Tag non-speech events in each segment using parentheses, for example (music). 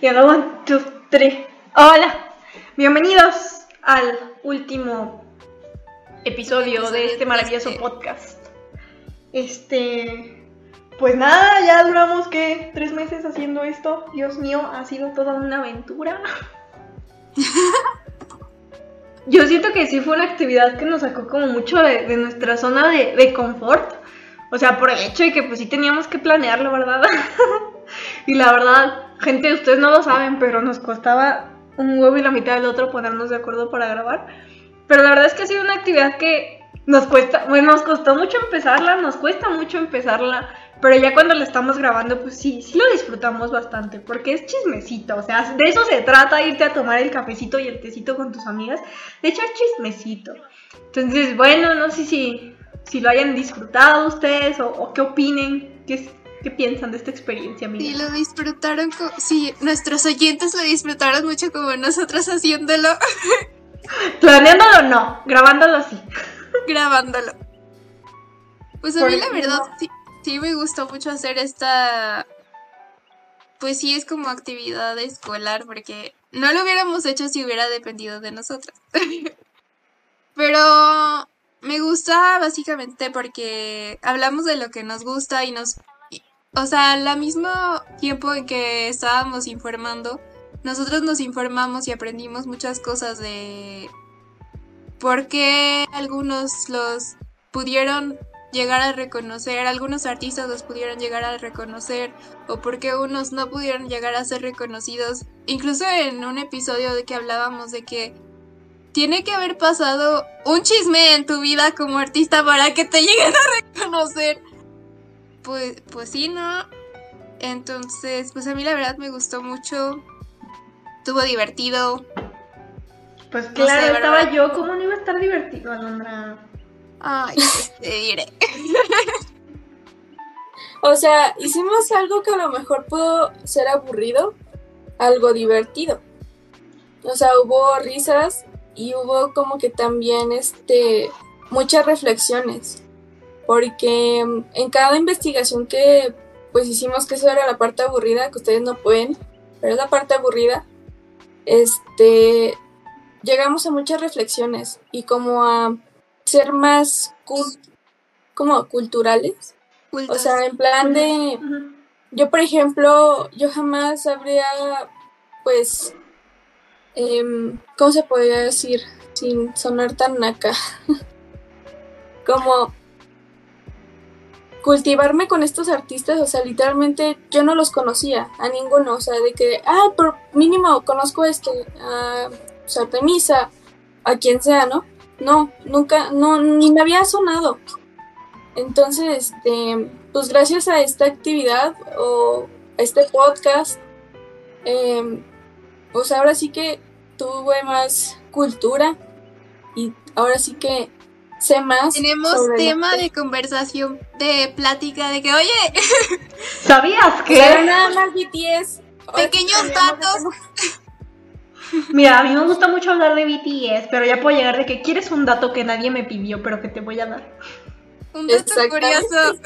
Y ahora one, two, three. Hola, bienvenidos al último episodio de este maravilloso podcast. Este, pues nada, ya duramos que tres meses haciendo esto. Dios mío, ha sido toda una aventura. (laughs) Yo siento que sí fue una actividad que nos sacó como mucho de, de nuestra zona de, de confort. O sea, por el hecho de que pues sí teníamos que planearlo, ¿verdad? (laughs) y la verdad, gente, ustedes no lo saben, pero nos costaba un huevo y la mitad del otro ponernos de acuerdo para grabar. Pero la verdad es que ha sido una actividad que nos cuesta, bueno, nos costó mucho empezarla, nos cuesta mucho empezarla, pero ya cuando la estamos grabando, pues sí, sí lo disfrutamos bastante, porque es chismecito, o sea, de eso se trata, irte a tomar el cafecito y el tecito con tus amigas, de echar chismecito. Entonces, bueno, no sé si, si lo hayan disfrutado ustedes o, o qué opinen, qué, qué piensan de esta experiencia, amiga. Sí, lo disfrutaron, sí, nuestros oyentes lo disfrutaron mucho como nosotros haciéndolo, (laughs) Planeándolo no, grabándolo sí. grabándolo. Pues a Por mí la verdad sí, sí me gustó mucho hacer esta, pues sí es como actividad escolar porque no lo hubiéramos hecho si hubiera dependido de nosotras. (laughs) Pero me gusta básicamente porque hablamos de lo que nos gusta y nos... O sea, al mismo tiempo en que estábamos informando, nosotros nos informamos y aprendimos muchas cosas de por qué algunos los pudieron llegar a reconocer, algunos artistas los pudieron llegar a reconocer, o por qué unos no pudieron llegar a ser reconocidos. Incluso en un episodio de que hablábamos de que tiene que haber pasado un chisme en tu vida como artista para que te lleguen a reconocer. Pues, pues sí, ¿no? Entonces, pues a mí la verdad me gustó mucho. Estuvo divertido. Pues No claro, sé, estaba yo, ¿cómo no iba a estar divertido, Alondra? Ay, pues te diré. (laughs) O sea, hicimos algo que a lo mejor pudo ser aburrido, algo divertido. O sea, hubo risas y hubo como que también este muchas reflexiones. Porque mm, en cada investigación que pues hicimos que eso era la parte aburrida, que ustedes no pueden, pero es la parte aburrida, este llegamos a muchas reflexiones y como a ser más como culturales. O sea, en plan de, yo por ejemplo, yo jamás habría, pues, em, ¿cómo se podría decir? Sin sonar tan naca. (laughs) Como cultivarme con estos artistas, o sea, literalmente yo no los conocía a ninguno, o sea, de que, ah, por mínimo conozco este, a o sea, Artemisa, a quien sea, ¿no? No, nunca, no, ni me había sonado. Entonces, este, pues gracias a esta actividad o a este podcast, eh, pues ahora sí que tuve más cultura y ahora sí que sé más. Tenemos tema de conversación, de plática, de que, oye, (laughs) ¿Sabías que? Pero nada más BTS. Pequeños que datos. (laughs) Mira, a mí me gusta mucho hablar de BTS, pero ya puedo llegar de que quieres un dato que nadie me pidió, pero que te voy a dar. un dato curioso.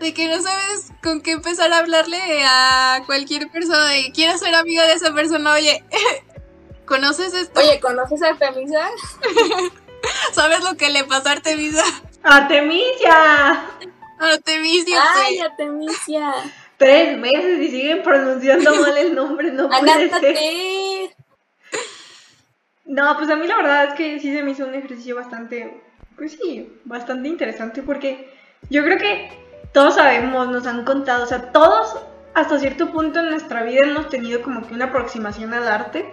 De que no sabes con qué empezar a hablarle a cualquier persona, de que quieras ser amiga de esa persona, oye, (laughs) ¿conoces esto? Oye, ¿conoces a Artemisa? (laughs) ¿Sabes lo que le pasó a Artemisa? ¡Artemisia! Artemisia, Ay. Artemisia. Tres meses y siguen pronunciando mal el nombre, no puede ser. No, pues a mí la verdad es que sí se me hizo un ejercicio bastante, pues sí, bastante interesante porque yo creo que todos sabemos, nos han contado, o sea, todos hasta cierto punto en nuestra vida hemos tenido como que una aproximación al arte,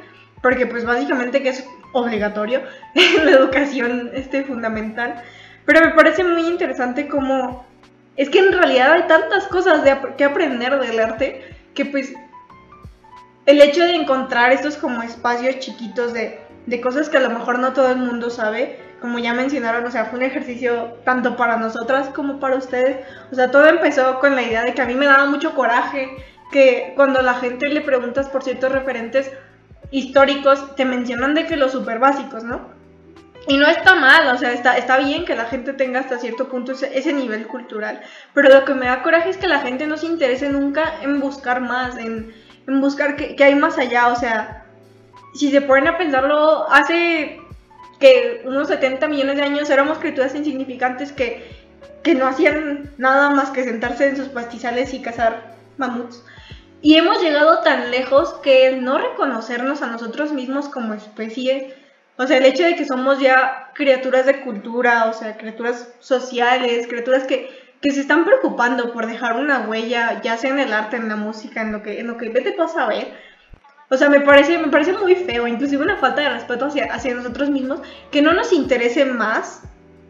porque pues básicamente que es obligatorio (laughs) en la educación este, fundamental, pero me parece muy interesante como es que en realidad hay tantas cosas de que aprender del arte que pues el hecho de encontrar estos como espacios chiquitos de, de cosas que a lo mejor no todo el mundo sabe, como ya mencionaron, o sea, fue un ejercicio tanto para nosotras como para ustedes. O sea, todo empezó con la idea de que a mí me daba mucho coraje que cuando la gente le preguntas por ciertos referentes históricos, te mencionan de que los super básicos, ¿no? Y no está mal, o sea, está, está bien que la gente tenga hasta cierto punto ese, nivel cultural, pero lo que me da coraje es que la gente no se interese nunca en buscar más, en, en buscar qué hay más allá, o sea, si se ponen a pensarlo, hace que unos 70 millones de años éramos criaturas insignificantes que, que no hacían nada más que sentarse en sus pastizales y cazar mamuts. Y hemos llegado tan lejos que el no reconocernos a nosotros mismos como especie, o sea, el hecho de que somos ya criaturas de cultura, o sea, criaturas sociales, criaturas que, que se están preocupando por dejar una huella, ya sea en el arte, en la música, en lo que, en lo que vete pasa a ver. O sea, me parece, me parece muy feo, inclusive una falta de respeto hacia, hacia nosotros mismos, que no nos interese más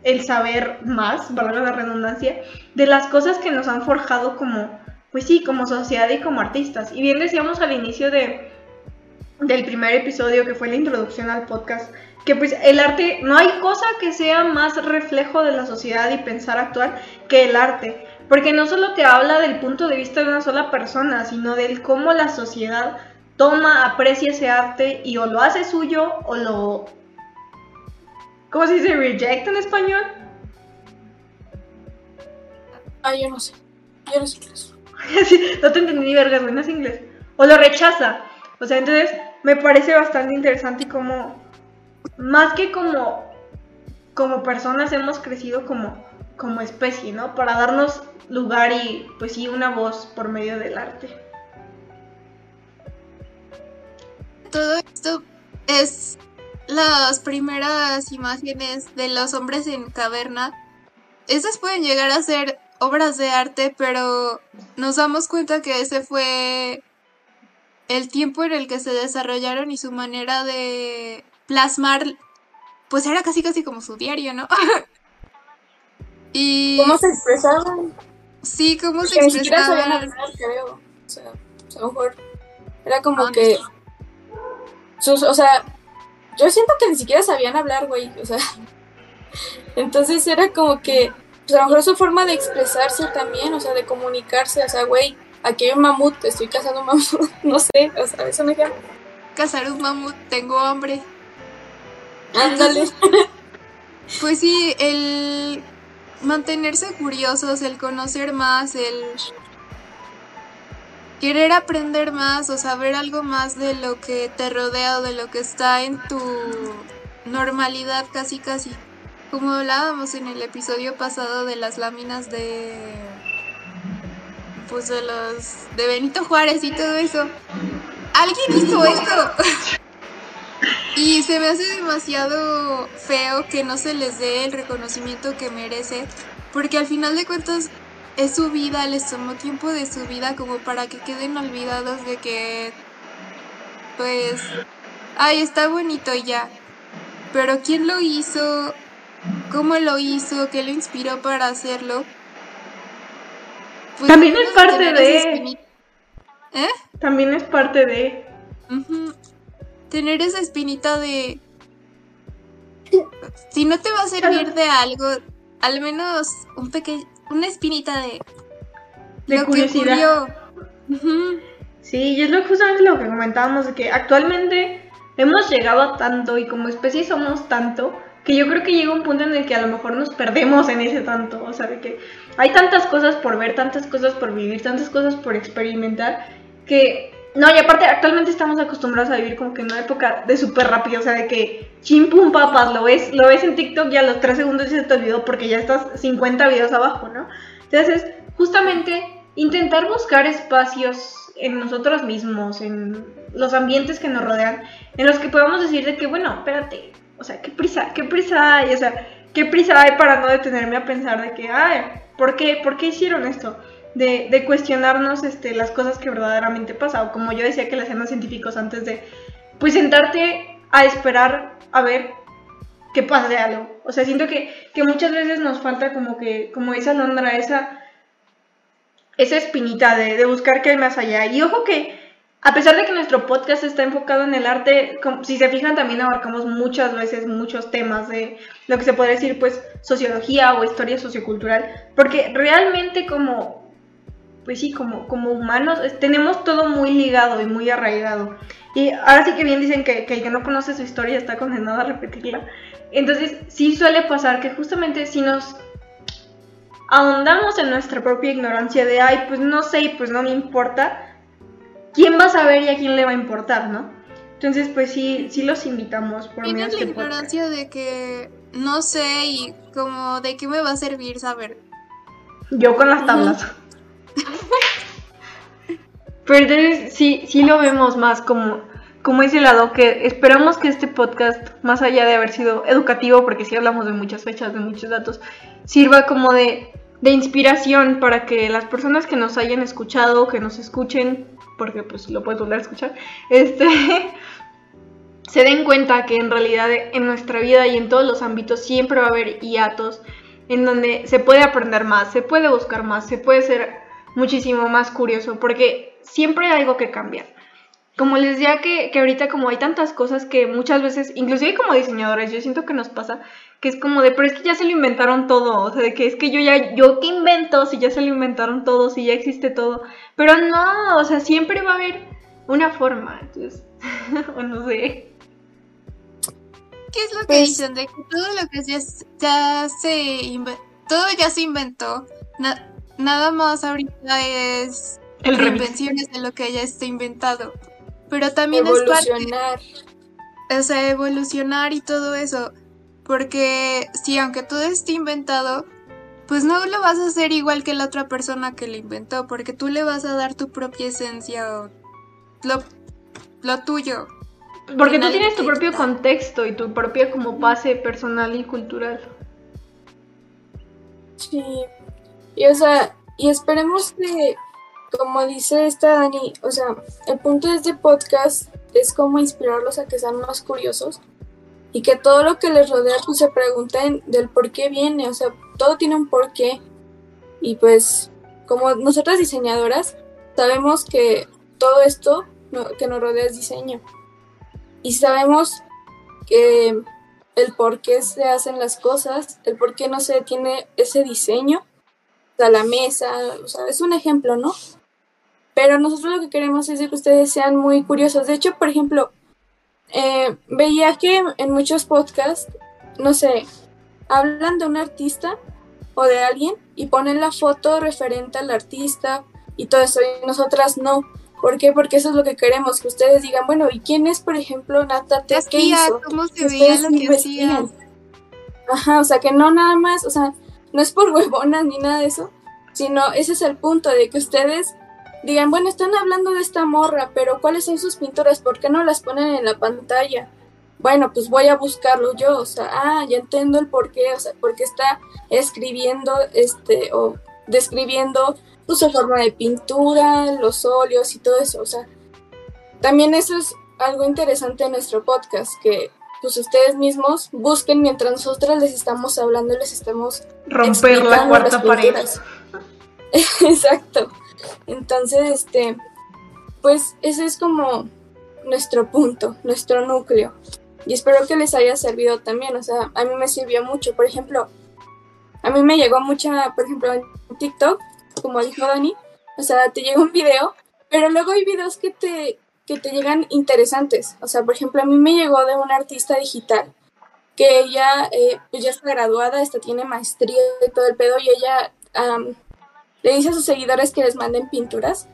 el saber más, valga la redundancia, de las cosas que nos han forjado como, pues sí, como sociedad y como artistas. Y bien decíamos al inicio de, del primer episodio, que fue la introducción al podcast, que pues el arte, no hay cosa que sea más reflejo de la sociedad y pensar actual que el arte. Porque no solo te habla del punto de vista de una sola persona, sino del cómo la sociedad toma, aprecia ese arte y o lo hace suyo o lo... ¿Cómo se dice? ¿Reject en español? Ah, yo no sé. Yo no sé qué es. (laughs) no te entendí ni vergas, güey, inglés. O lo rechaza. O sea, entonces me parece bastante interesante y como... Más que como... Como personas hemos crecido como, como especie, ¿no? Para darnos lugar y, pues sí, una voz por medio del arte. todo esto es las primeras imágenes de los hombres en caverna. Estas pueden llegar a ser obras de arte, pero nos damos cuenta que ese fue el tiempo en el que se desarrollaron y su manera de plasmar, pues era casi casi como su diario, ¿no? (laughs) y ¿Cómo se expresaban? sí, cómo se Que ni siquiera sabían expresaban. hablar, creo. O sea, a lo mejor era como que. Sus, o sea, yo siento que ni siquiera sabían hablar, güey. O sea, (laughs) entonces era como que. Pues a lo mejor su forma de expresarse también, o sea, de comunicarse. O sea, güey, aquí hay un mamut, estoy cazando un mamut. (laughs) No sé, o sea, es un ejemplo. Cazar un mamut, tengo hambre. Ándale. (laughs) Pues sí, el mantenerse curiosos, el conocer más, el querer aprender más o saber algo más de lo que te rodea o de lo que está en tu normalidad casi casi. Como hablábamos en el episodio pasado de las láminas de pues de los de Benito Juárez y todo eso. Alguien hizo esto. Y se me hace demasiado feo que no se les dé el reconocimiento que merece, porque al final de cuentas es su vida, les tomó tiempo de su vida como para que queden olvidados de que, pues, ay, está bonito ya. Pero ¿quién lo hizo? ¿Cómo lo hizo? ¿Qué lo inspiró para hacerlo? Pues También es parte de-. ¿Eh? También es parte de... Tener esa espinita de... Si no te va a servir de algo, al menos un pequeño, una espinita de... De lo curiosidad. que. Ujú. Sí, y es lo, justamente lo que comentábamos, de que actualmente hemos llegado a tanto y como especie somos tanto, que yo creo que llega un punto en el que a lo mejor nos perdemos en ese tanto, o sea, de que hay tantas cosas por ver, tantas cosas por vivir, tantas cosas por experimentar, que... No, y aparte actualmente estamos acostumbrados a vivir como que en una época de súper rápido, o sea, de que chim pum papas, lo ves, lo ves en TikTok y a los 3 segundos ya se te olvidó porque ya estás 50 videos abajo, ¿no? Entonces, justamente intentar buscar espacios en nosotros mismos, en los ambientes que nos rodean, en los que podamos decir de que, bueno, espérate, o sea, qué prisa, qué prisa hay, o sea, qué prisa hay para no detenerme a pensar de que, ay, ¿por qué, ¿por qué hicieron esto? De, de cuestionarnos este, las cosas que verdaderamente pasan, o como yo decía que le hacían los científicos antes de, pues sentarte a esperar a ver que pase algo. O sea, siento que, que muchas veces nos falta como que, como esa alondra, esa, esa espinita de, de buscar qué hay más allá. Y ojo que, a pesar de que nuestro podcast está enfocado en el arte, si se fijan también abarcamos muchas veces muchos temas de lo que se podría decir pues sociología o historia sociocultural, porque realmente como, pues sí, como, como humanos tenemos todo muy ligado y muy arraigado. Y ahora sí que bien dicen que, que el que no conoce su historia está condenado a repetirla. Entonces sí suele pasar que justamente si nos ahondamos en nuestra propia ignorancia de, ay, pues no sé y pues no me importa, ¿quién va a saber y a quién le va a importar, no? Entonces, pues sí, sí los invitamos por medio de la este ignorancia de que no sé y como de qué me va a servir saber. Yo con las tablas. Pero entonces sí, sí lo vemos más como, como ese lado que esperamos que este podcast, más allá de haber sido educativo, porque sí hablamos de muchas fechas, de muchos datos, sirva como de, de inspiración para que las personas que nos hayan escuchado, que nos escuchen, porque pues lo puedes volver a escuchar, este (laughs) se den cuenta que en realidad en nuestra vida y en todos los ámbitos siempre va a haber hiatos en donde se puede aprender más, se puede buscar más, se puede ser muchísimo más curioso, porque siempre hay algo que cambiar. Como les decía que, que ahorita como hay tantas cosas que muchas veces, inclusive como diseñadores, yo siento que nos pasa que es como de, pero es que ya se lo inventaron todo, o sea, de que es que yo ya, yo qué invento si ya se lo inventaron todo, si ya existe todo, pero no, o sea, siempre va a haber una forma, entonces, (laughs) o no sé. ¿Qué es lo que Pues- dicen? De que todo lo que ya, ya se todo ya se inventó. Na- nada más ahorita es El reinvenciones de lo que ya está inventado. Pero también es parte, Evolucionar. o sea, evolucionar y todo eso. Porque sí, aunque todo esté inventado, pues no lo vas a hacer igual que la otra persona que lo inventó, porque tú le vas a dar tu propia esencia o lo, lo tuyo. Porque tú tienes tu propio contexto y tu propia como base personal y cultural. Sí. Y o sea, y esperemos que, como dice esta Dani, o sea, el punto de este podcast es como inspirarlos a que sean más curiosos y que todo lo que les rodea pues se pregunten del por qué viene, o sea, todo tiene un porqué. Y pues, como nosotras diseñadoras, sabemos que todo esto que nos rodea es diseño. Y sabemos que el por qué se hacen las cosas, el por qué no se tiene ese diseño, o sea, la mesa, o sea, es un ejemplo, ¿no? Pero nosotros lo que queremos es que ustedes sean muy curiosos. De hecho, por ejemplo, eh, veía que en muchos podcasts, no sé, hablan de un artista o de alguien y ponen la foto referente al artista y todo eso, y nosotras no. ¿Por qué? Porque eso es lo que queremos, que ustedes digan, bueno, ¿y quién es, por ejemplo, Nata hizo? ¿Cómo se veía lo que hacía? Ajá, o sea, que no nada más, o sea, no es por (laughs) huevonas ni nada de eso, sino ese es el punto de que ustedes digan, bueno, están hablando de esta morra, pero ¿cuáles son sus pinturas? ¿Por qué no las ponen en la pantalla? Bueno, pues voy a buscarlo yo, o sea, ah, ya entiendo el por qué, o sea, porque está escribiendo, este, o describiendo pues, su forma de pintura, los óleos y todo eso, o sea, también eso es algo interesante en nuestro podcast, que pues ustedes mismos busquen mientras nosotras les estamos hablando les estamos Romper la cuarta pared. (laughs) Exacto. Entonces, este, pues ese es como nuestro punto, nuestro núcleo. Y espero que les haya servido también. O sea, a mí me sirvió mucho. Por ejemplo, a mí me llegó mucha, por ejemplo, en TikTok, como dijo Dani, o sea, te llega un video, pero luego hay videos que te, que te llegan interesantes. O sea, por ejemplo, a mí me llegó de una artista digital que ella eh, pues ya está graduada, esta tiene maestría y todo el pedo, y ella am, le dice a sus seguidores que les manden pinturas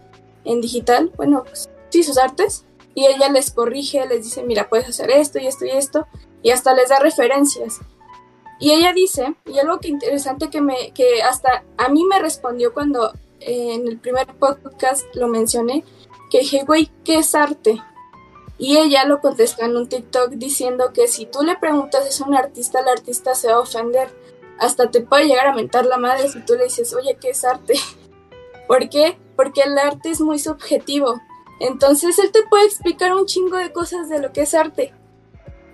en digital, bueno, pues, sí, sus artes, y ella les corrige, les dice, mira, puedes hacer esto y esto y esto, y hasta les da referencias. Y ella dice, y algo que interesante que me, que hasta a mí me respondió cuando eh, en el primer podcast lo mencioné, que dije, güey, ¿qué es arte? Y ella lo contestó en un TikTok diciendo que si tú le preguntas eso a un artista, el artista se va a ofender. Hasta te puede llegar a mentar la madre si tú le dices, oye, ¿qué es arte? (laughs) ¿Por qué? Porque el arte es muy subjetivo. Entonces él te puede explicar un chingo de cosas de lo que es arte.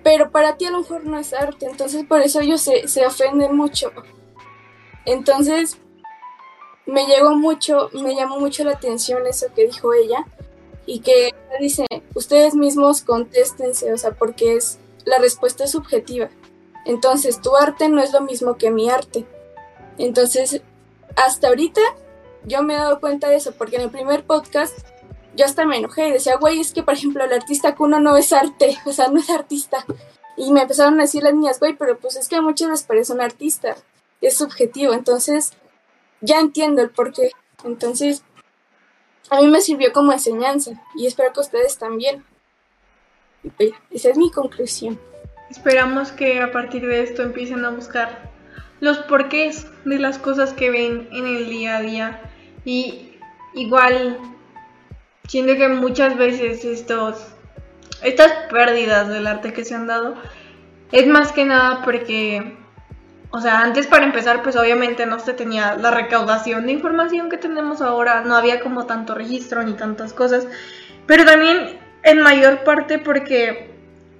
Pero para ti a lo mejor no es arte. Entonces por eso ellos se, se ofenden mucho. Entonces me llegó mucho, me llamó mucho la atención eso que dijo ella. Y que dice, ustedes mismos contéstense, o sea, porque es la respuesta es subjetiva. Entonces, tu arte no es lo mismo que mi arte. Entonces, hasta ahorita yo me he dado cuenta de eso, porque en el primer podcast yo hasta me enojé y decía, güey, es que por ejemplo el artista Kuno no es arte, (laughs) o sea, no es artista. Y me empezaron a decir las niñas, güey, pero pues es que a muchos les parece un artista, es subjetivo, entonces ya entiendo el porqué. Entonces, a mí me sirvió como enseñanza y espero que ustedes también. Pues, esa es mi conclusión. Esperamos que a partir de esto empiecen a buscar los porqués de las cosas que ven en el día a día. Y igual, siento que muchas veces estos, estas pérdidas del arte que se han dado es más que nada porque, o sea, antes para empezar, pues obviamente no se tenía la recaudación de información que tenemos ahora, no había como tanto registro ni tantas cosas, pero también en mayor parte porque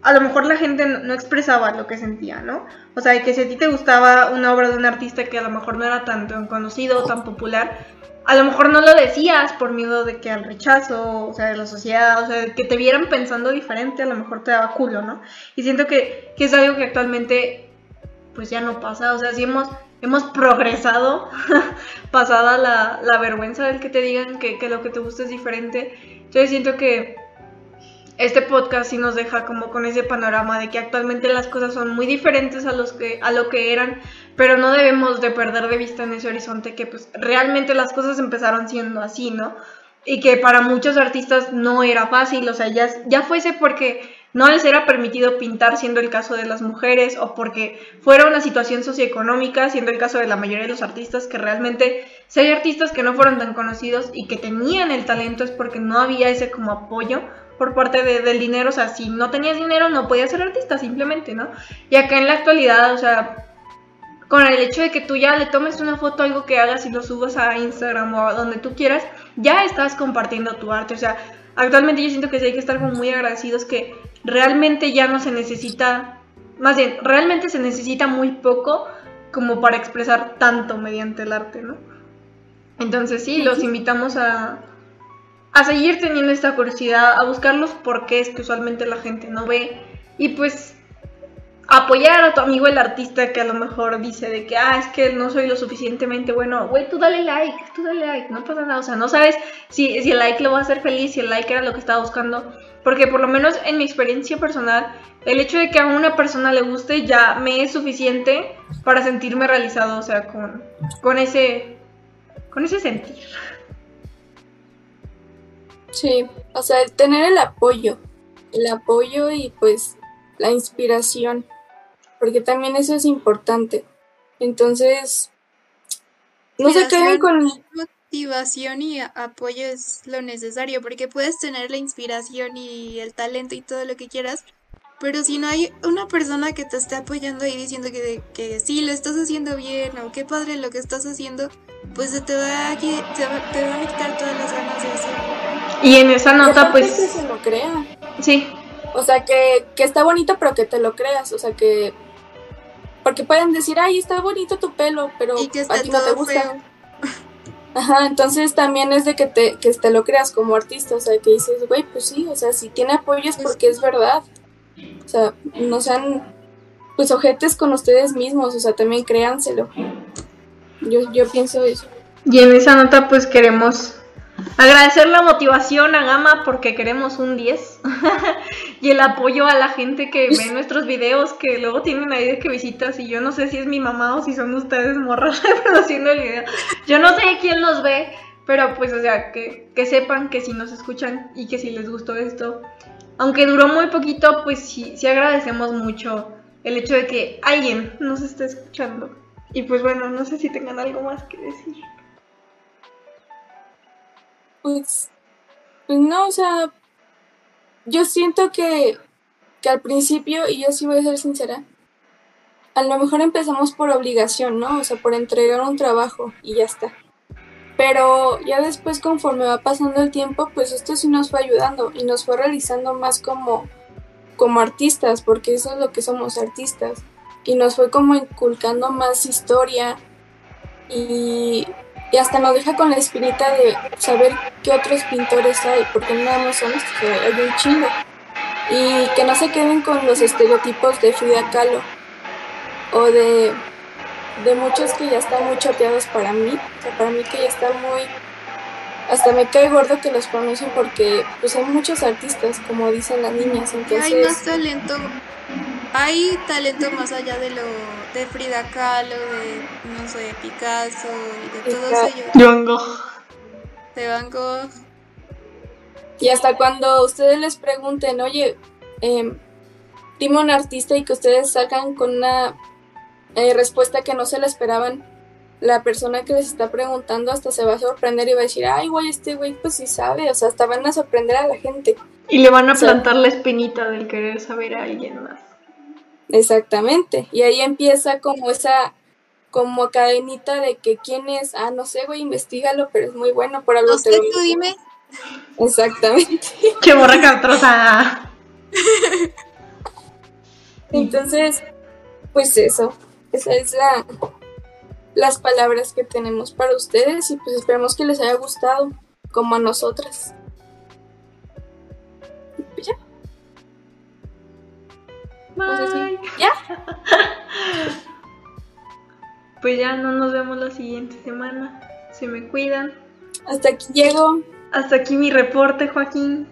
a lo mejor la gente no expresaba lo que sentía, ¿no? O sea, que si a ti te gustaba una obra de un artista que a lo mejor no era tan, conocido, tan popular, a lo mejor no lo decías por miedo de que al rechazo, o sea, de la sociedad, o sea, que te vieran pensando diferente, a lo mejor te daba culo, ¿no? Y siento que, es algo que actualmente pues ya no pasa, o sea, si hemos, hemos progresado, (laughs) pasada la, vergüenza del que te digan que, que lo que te gusta es diferente, entonces siento que este podcast sí nos deja como con ese panorama de que actualmente las cosas son muy diferentes a, los que, a lo que eran, pero no debemos de perder de vista en ese horizonte que pues realmente las cosas empezaron siendo así, ¿no? Y que para muchos artistas no era fácil, o sea, ya, ya fuese porque no les era permitido pintar, siendo el caso de las mujeres, o porque fuera una situación socioeconómica, siendo el caso de la mayoría de los artistas, que realmente si hay artistas que no fueron tan conocidos y que tenían el talento es porque no había ese como apoyo por parte del dinero, o sea, si no tenías dinero no podías ser artista simplemente, ¿no? Y acá en la actualidad, o sea, con el hecho de que tú ya le tomes una foto, algo que hagas y lo subas a Instagram o a donde tú quieras, ya estás compartiendo tu arte, o sea, actualmente yo siento que sí hay que estar como muy agradecidos que realmente ya no se necesita, más bien, realmente se necesita muy poco como para expresar tanto mediante el arte, ¿no? Entonces sí, los invitamos a, a seguir teniendo esta curiosidad, a buscar los porqués que usualmente la gente no ve. Y pues apoyar a tu amigo el artista que a lo mejor dice de que, ah, es que no soy lo suficientemente bueno, güey, tú dale like, tú dale like, no pasa nada, o sea, no sabes si, si el like lo va a hacer feliz, si el like era lo que estaba buscando, porque por lo menos en mi experiencia personal, el hecho de que a una persona le guste ya me es suficiente para sentirme realizado, o sea, con, con ese, con ese sentir. Sí, o sea, tener el apoyo, el apoyo y pues la inspiración, porque también eso es importante. Entonces, no se queden con... Motivación y apoyo es lo necesario, porque puedes tener la inspiración y el talento y todo lo que quieras, pero si no hay una persona que te esté apoyando y diciendo que, que sí, lo estás haciendo bien o qué padre lo que estás haciendo, pues se te va a, te te va a quitar todas las ganas de hacerlo. Y en esa nota, pues. Que se lo crea. Sí. O sea, que, que está bonito, pero que te lo creas. O sea, que. Porque pueden decir, ay, está bonito tu pelo, pero y que a ti no te gusta. (laughs) Ajá, entonces también es de que te, que te lo creas como artista. O sea, que dices, güey, pues sí, o sea, si tiene apoyo es porque es verdad. O sea, no sean pues ojetes con ustedes mismos, o sea, también créanselo. Yo, yo pienso eso. Y en esa nota pues queremos Agradecer la motivación a Gama porque queremos un 10 (laughs) y el apoyo a la gente que ve (laughs) nuestros videos que luego tienen ahí de que visitas y yo no sé si es mi mamá o si son ustedes morras (laughs) reproduciendo el video. Yo no sé quién los ve, pero pues o sea, que, que sepan que si nos escuchan y que si les gustó esto, aunque duró muy poquito, pues sí, sí agradecemos mucho el hecho de que alguien nos esté escuchando. Y pues bueno, no sé si tengan algo más que decir. Pues, pues no, o sea, yo siento que, que al principio, y yo sí voy a ser sincera, a lo mejor empezamos por obligación, ¿no? O sea, por entregar un trabajo y ya está. Pero ya después, conforme va pasando el tiempo, pues esto sí nos fue ayudando y nos fue realizando más como, como artistas, porque eso es lo que somos artistas. Y nos fue como inculcando más historia y, y hasta nos deja con la espinita de saber qué otros pintores hay, porque no nada más son estos, hay un chingo. Y que no se queden con los estereotipos de Frida Kahlo o de, de muchos que ya están muy choteados para mí, o sea, para mí que ya están muy... Hasta me cae gordo que los pronuncien porque pues hay muchos artistas, como dicen las niñas, entonces... Hay más talento hay talento más allá de lo de Frida Kahlo, de no sé, Picasso y de todos ellos. De Van Gogh. De Van Gogh. Y hasta cuando ustedes les pregunten, oye, eh, dime un artista y que ustedes salgan con una eh, respuesta que no se la esperaban, la persona que les está preguntando hasta se va a sorprender y va a decir, ay, güey, este güey pues sí sabe, o sea, hasta van a sorprender a la gente. Y le van a plantar la espinita del querer saber a alguien más. Exactamente. Y ahí empieza como esa, como cadenita de que quién es, ah, no sé, güey, investigalo, pero es muy bueno, por algo No sé, tú dime. Exactamente. ¡Qué borra castrosa! (laughs) Entonces, pues eso, esa es la las palabras que tenemos para ustedes y pues esperemos que les haya gustado como a nosotras. Bye. ¿Ya? (laughs) Pues ya no nos vemos la siguiente semana. Se me cuidan. Hasta aquí llego. Hasta aquí mi reporte, Joaquín.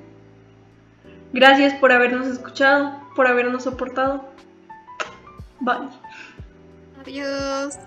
Gracias por habernos escuchado, por habernos soportado. Bye. Adiós.